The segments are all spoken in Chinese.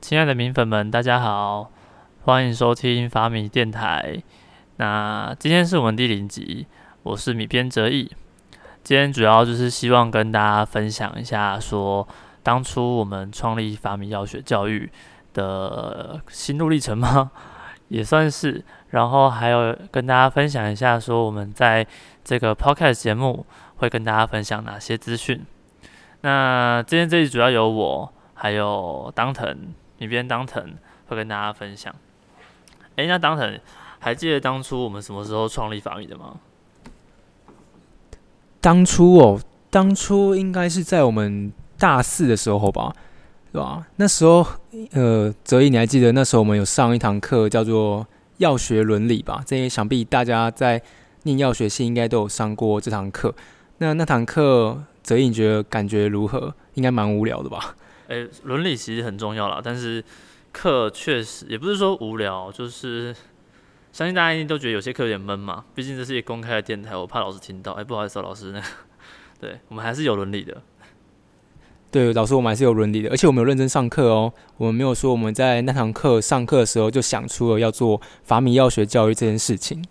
亲爱的米粉们，大家好，欢迎收听法米电台。那今天是我们第零集，我是米边哲义。今天主要就是希望跟大家分享一下，说当初我们创立法米药学教育的心路历程吗？也算是。然后还有跟大家分享一下，说我们在这个 podcast 节目会跟大家分享哪些资讯。那今天这集主要由我还有当腾。你边当腾会跟大家分享。哎，那当腾还记得当初我们什么时候创立法米的吗？当初哦，当初应该是在我们大四的时候吧，是吧？那时候，呃，泽毅，你还记得那时候我们有上一堂课叫做药学伦理吧？这些想必大家在念药学系应该都有上过这堂课。那那堂课，泽毅你觉得感觉如何？应该蛮无聊的吧？诶，伦理其实很重要啦，但是课确实也不是说无聊，就是相信大家一定都觉得有些课有点闷嘛。毕竟这是一个公开的电台，我怕老师听到。哎，不好意思，老师，那个，对我们还是有伦理的。对，老师，我们还是有伦理的，而且我们有认真上课哦。我们没有说我们在那堂课上课的时候就想出了要做法米药学教育这件事情。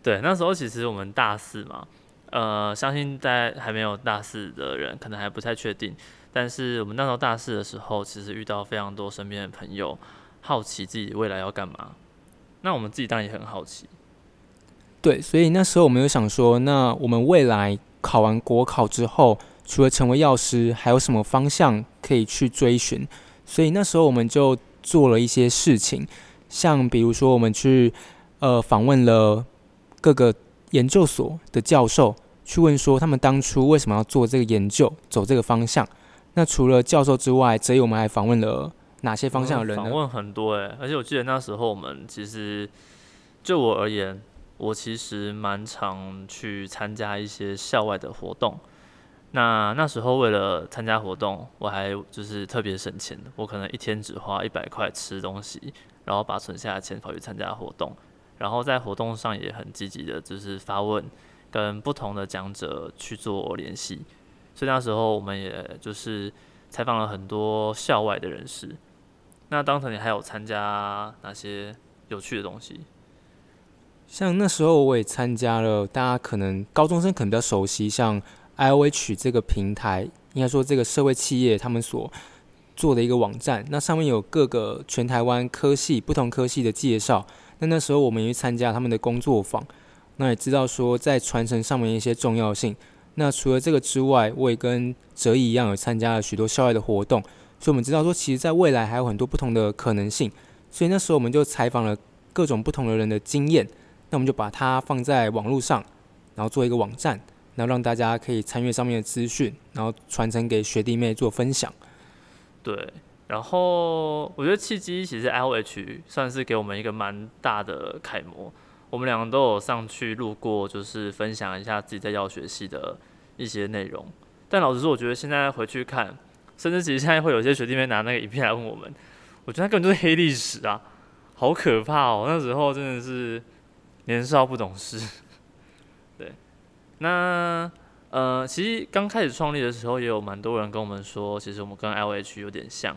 对，那时候其实我们大四嘛，呃，相信在还没有大四的人可能还不太确定。但是我们那时候大四的时候，其实遇到非常多身边的朋友，好奇自己未来要干嘛。那我们自己当然也很好奇。对，所以那时候我们有想说，那我们未来考完国考之后，除了成为药师，还有什么方向可以去追寻？所以那时候我们就做了一些事情，像比如说我们去呃访问了各个研究所的教授，去问说他们当初为什么要做这个研究，走这个方向。那除了教授之外，这里我们还访问了哪些方向的人呢？访问很多诶，而且我记得那时候我们其实就我而言，我其实蛮常去参加一些校外的活动。那那时候为了参加活动，我还就是特别省钱，我可能一天只花一百块吃东西，然后把存下的钱跑去参加活动，然后在活动上也很积极的，就是发问，跟不同的讲者去做联系。所以那时候我们也就是采访了很多校外的人士。那当时你还有参加哪些有趣的东西？像那时候我也参加了，大家可能高中生可能比较熟悉，像 I O H 这个平台，应该说这个社会企业他们所做的一个网站。那上面有各个全台湾科系不同科系的介绍。那那时候我们也去参加他们的工作坊，那也知道说在传承上面一些重要性。那除了这个之外，我也跟哲毅一样，有参加了许多校外的活动，所以我们知道说，其实在未来还有很多不同的可能性。所以那时候我们就采访了各种不同的人的经验，那我们就把它放在网络上，然后做一个网站，然后让大家可以参阅上面的资讯，然后传承给学弟妹做分享。对，然后我觉得契机其实 L H 算是给我们一个蛮大的楷模。我们两个都有上去录过，就是分享一下自己在药学系的一些内容。但老实说，我觉得现在回去看，甚至其实现在会有些学弟妹拿那个影片来问我们，我觉得根本就是黑历史啊，好可怕哦！那时候真的是年少不懂事。对，那呃，其实刚开始创立的时候，也有蛮多人跟我们说，其实我们跟 LH 有点像。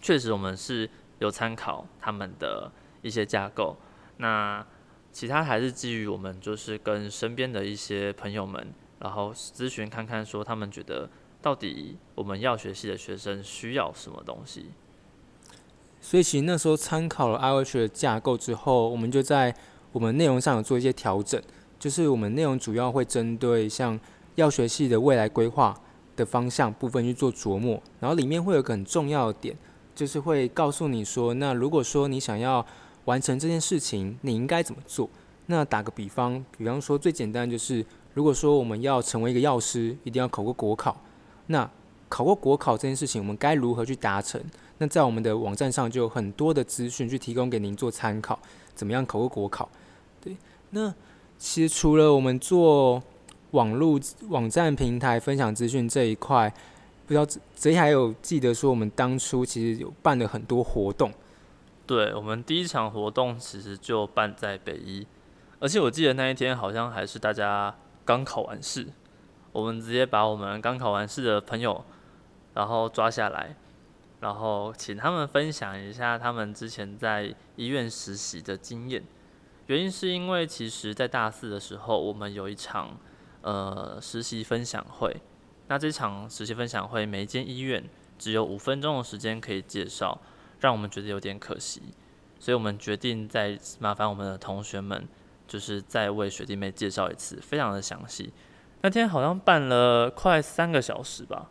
确实，我们是有参考他们的一些架构。那其他还是基于我们就是跟身边的一些朋友们，然后咨询看看，说他们觉得到底我们要学系的学生需要什么东西。所以其实那时候参考了 IOH 的架构之后，我们就在我们内容上有做一些调整，就是我们内容主要会针对像药学系的未来规划的方向部分去做琢磨，然后里面会有个很重要的点，就是会告诉你说，那如果说你想要完成这件事情，你应该怎么做？那打个比方，比方说最简单就是，如果说我们要成为一个药师，一定要考过国考。那考过国考这件事情，我们该如何去达成？那在我们的网站上就有很多的资讯去提供给您做参考。怎么样考过国考？对，那其实除了我们做网络网站平台分享资讯这一块，不知道这还有记得说，我们当初其实有办了很多活动。对我们第一场活动其实就办在北一，而且我记得那一天好像还是大家刚考完试，我们直接把我们刚考完试的朋友，然后抓下来，然后请他们分享一下他们之前在医院实习的经验。原因是因为其实，在大四的时候，我们有一场呃实习分享会。那这场实习分享会，每间医院只有五分钟的时间可以介绍，让我们觉得有点可惜。所以我们决定再麻烦我们的同学们，就是再为学弟妹介绍一次，非常的详细。那天好像办了快三个小时吧？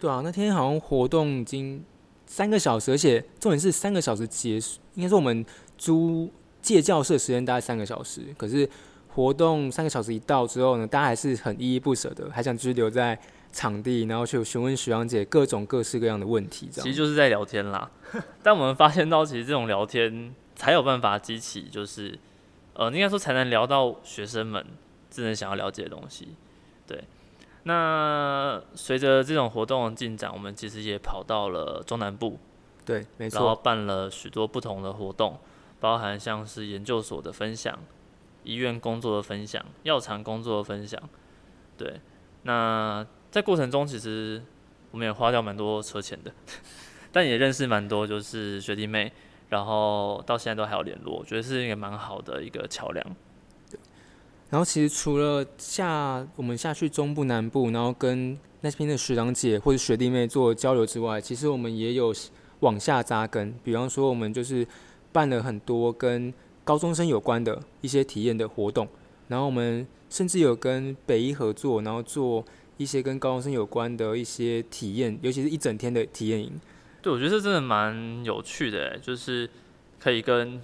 对啊，那天好像活动已经三个小时，而且重点是三个小时结束，应该说我们租借教室的时间大概三个小时，可是活动三个小时一到之后呢，大家还是很依依不舍的，还想继续留在场地，然后去询问徐阳姐各种各式各样的问题。这样其实就是在聊天啦，但我们发现到，其实这种聊天才有办法激起，就是呃，应该说才能聊到学生们真正想要了解的东西，对。那随着这种活动的进展，我们其实也跑到了中南部，对，没错，然后办了许多不同的活动，包含像是研究所的分享、医院工作的分享、药厂工作的分享，对。那在过程中，其实我们也花掉蛮多车钱的，但也认识蛮多就是学弟妹，然后到现在都还有联络，我觉得是一个蛮好的一个桥梁。然后其实除了下我们下去中部南部，然后跟那边的学长姐或者学弟妹做交流之外，其实我们也有往下扎根。比方说，我们就是办了很多跟高中生有关的一些体验的活动，然后我们甚至有跟北医合作，然后做一些跟高中生有关的一些体验，尤其是一整天的体验营。对，我觉得这真的蛮有趣的，就是可以跟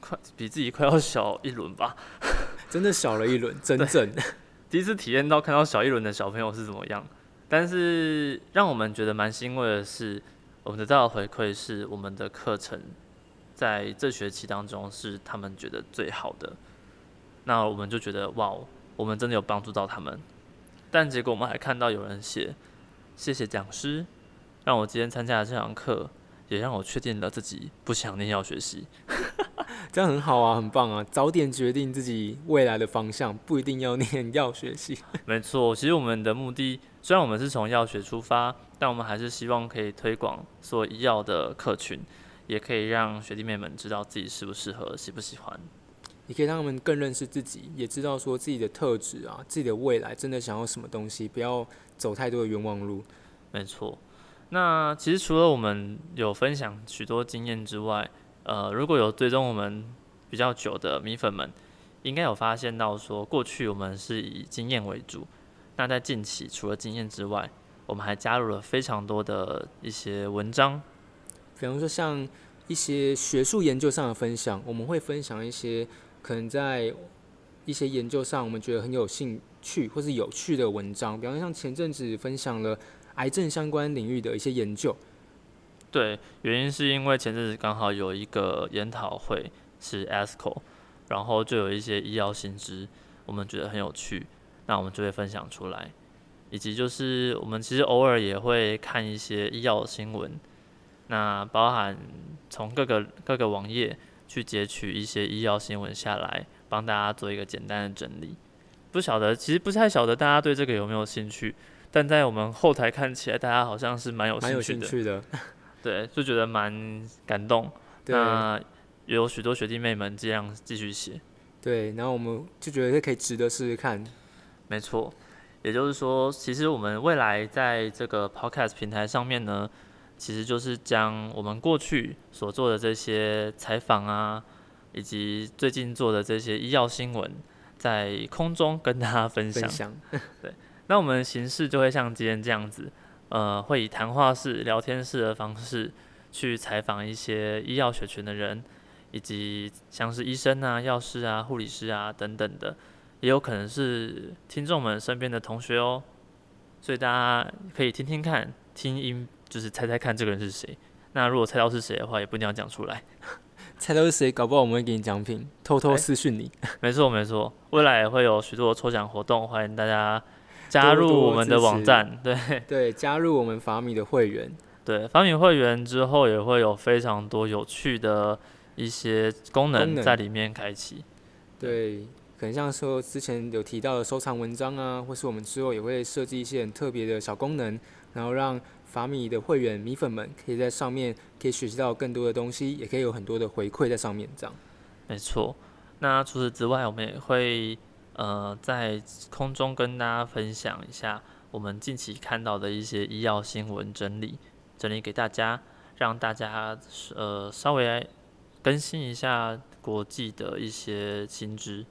快比自己快要小一轮吧。真的小了一轮，真正 第一次体验到看到小一轮的小朋友是怎么样。但是让我们觉得蛮欣慰的是，我们得到的回馈是我们的课程在这学期当中是他们觉得最好的。那我们就觉得哇，我们真的有帮助到他们。但结果我们还看到有人写谢谢讲师，让我今天参加了这堂课，也让我确定了自己不想念药学习。这样很好啊，很棒啊！早点决定自己未来的方向，不一定要念药学系。没错，其实我们的目的，虽然我们是从药学出发，但我们还是希望可以推广所医药的客群，也可以让学弟妹们知道自己适不适合，喜不喜欢，也可以让他们更认识自己，也知道说自己的特质啊，自己的未来真的想要什么东西，不要走太多的冤枉路。没错。那其实除了我们有分享许多经验之外，呃，如果有追踪我们比较久的米粉们，应该有发现到说，过去我们是以经验为主。那在近期，除了经验之外，我们还加入了非常多的一些文章，比方说像一些学术研究上的分享，我们会分享一些可能在一些研究上我们觉得很有兴趣或是有趣的文章，比方像前阵子分享了癌症相关领域的一些研究。对，原因是因为前阵子刚好有一个研讨会是 ASCO，然后就有一些医药新知，我们觉得很有趣，那我们就会分享出来。以及就是我们其实偶尔也会看一些医药新闻，那包含从各个各个网页去截取一些医药新闻下来，帮大家做一个简单的整理。不晓得，其实不太晓得大家对这个有没有兴趣，但在我们后台看起来，大家好像是蛮有兴趣的。对，就觉得蛮感动。那有许多学弟妹们这样继续写。对，然后我们就觉得这可以值得试试看。没错，也就是说，其实我们未来在这个 Podcast 平台上面呢，其实就是将我们过去所做的这些采访啊，以及最近做的这些医药新闻，在空中跟大家分享。对，那我们形式就会像今天这样子。呃，会以谈话式、聊天式的方式去采访一些医药学群的人，以及像是医生啊、药师啊、护理师啊等等的，也有可能是听众们身边的同学哦。所以大家可以听听看，听音就是猜猜看这个人是谁。那如果猜到是谁的话，也不一定要讲出来。猜到是谁，搞不好我们会给你奖品，偷偷私讯你。没错没错，未来也会有许多抽奖活动，欢迎大家。加入我们的网站，对 对，加入我们法米的会员，对法米会员之后也会有非常多有趣的一些功能在里面开启。对，可能像说之前有提到的收藏文章啊，或是我们之后也会设计一些很特别的小功能，然后让法米的会员米粉们可以在上面可以学习到更多的东西，也可以有很多的回馈在上面。这样，没错。那除此之外，我们也会呃在空中跟大家分享一下我们近期看到的一些医药新闻整理，整理给大家，让大家呃稍微更新一下国际的一些新知。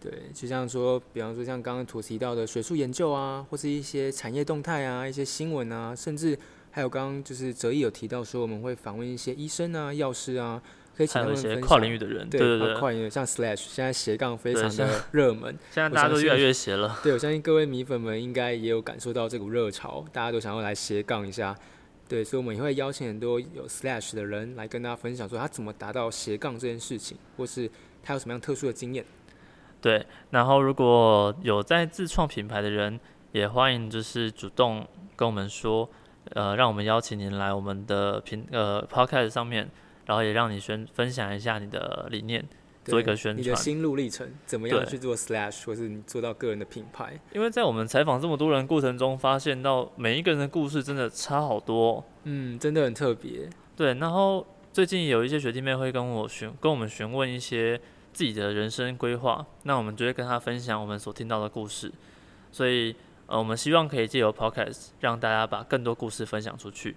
对，就像说，比方说像刚刚所提到的学术研究啊，或是一些产业动态啊，一些新闻啊，甚至还有刚刚就是哲毅有提到说，我们会访问一些医生啊、药师啊，可以请他们分享跨领域的人，对对对，跨领域像 Slash 现在斜杠非常的热门，现在大家都越来越斜了。对，我相信各位米粉们应该也有感受到这股热潮，大家都想要来斜杠一下。对，所以我们也会邀请很多有 Slash 的人来跟大家分享，说他怎么达到斜杠这件事情，或是他有什么样特殊的经验。对，然后如果有在自创品牌的人，也欢迎就是主动跟我们说，呃，让我们邀请您来我们的平呃 podcast 上面，然后也让你宣分享一下你的理念，做一个宣传。你的心路历程，怎么样去做 slash，或是你做到个人的品牌？因为在我们采访这么多人过程中，发现到每一个人的故事真的差好多。嗯，真的很特别。对，然后最近有一些学弟妹会跟我询跟我们询问一些。自己的人生规划，那我们就会跟他分享我们所听到的故事。所以，呃，我们希望可以借由 podcast 让大家把更多故事分享出去，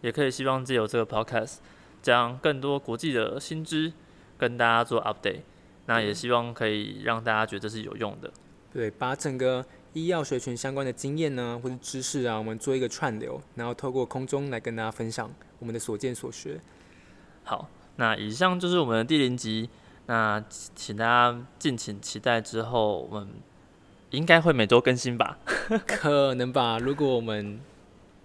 也可以希望借由这个 podcast 将更多国际的新知跟大家做 update。那也希望可以让大家觉得是有用的。对，把整个医药学群相关的经验呢，或者知识啊，我们做一个串流，然后透过空中来跟大家分享我们的所见所学。好，那以上就是我们的第零集。那请大家敬请期待，之后我们应该会每周更新吧？可能吧，如果我们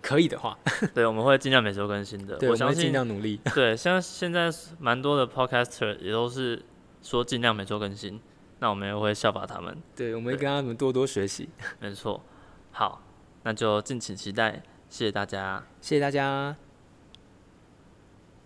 可以的话。对，我们会尽量每周更新的。我相信尽量努力。对，像现在蛮多的 podcaster 也都是说尽量每周更新，那我们也会效法他们。对，我们会跟他们多多学习。没错。好，那就敬请期待，谢谢大家，谢谢大家。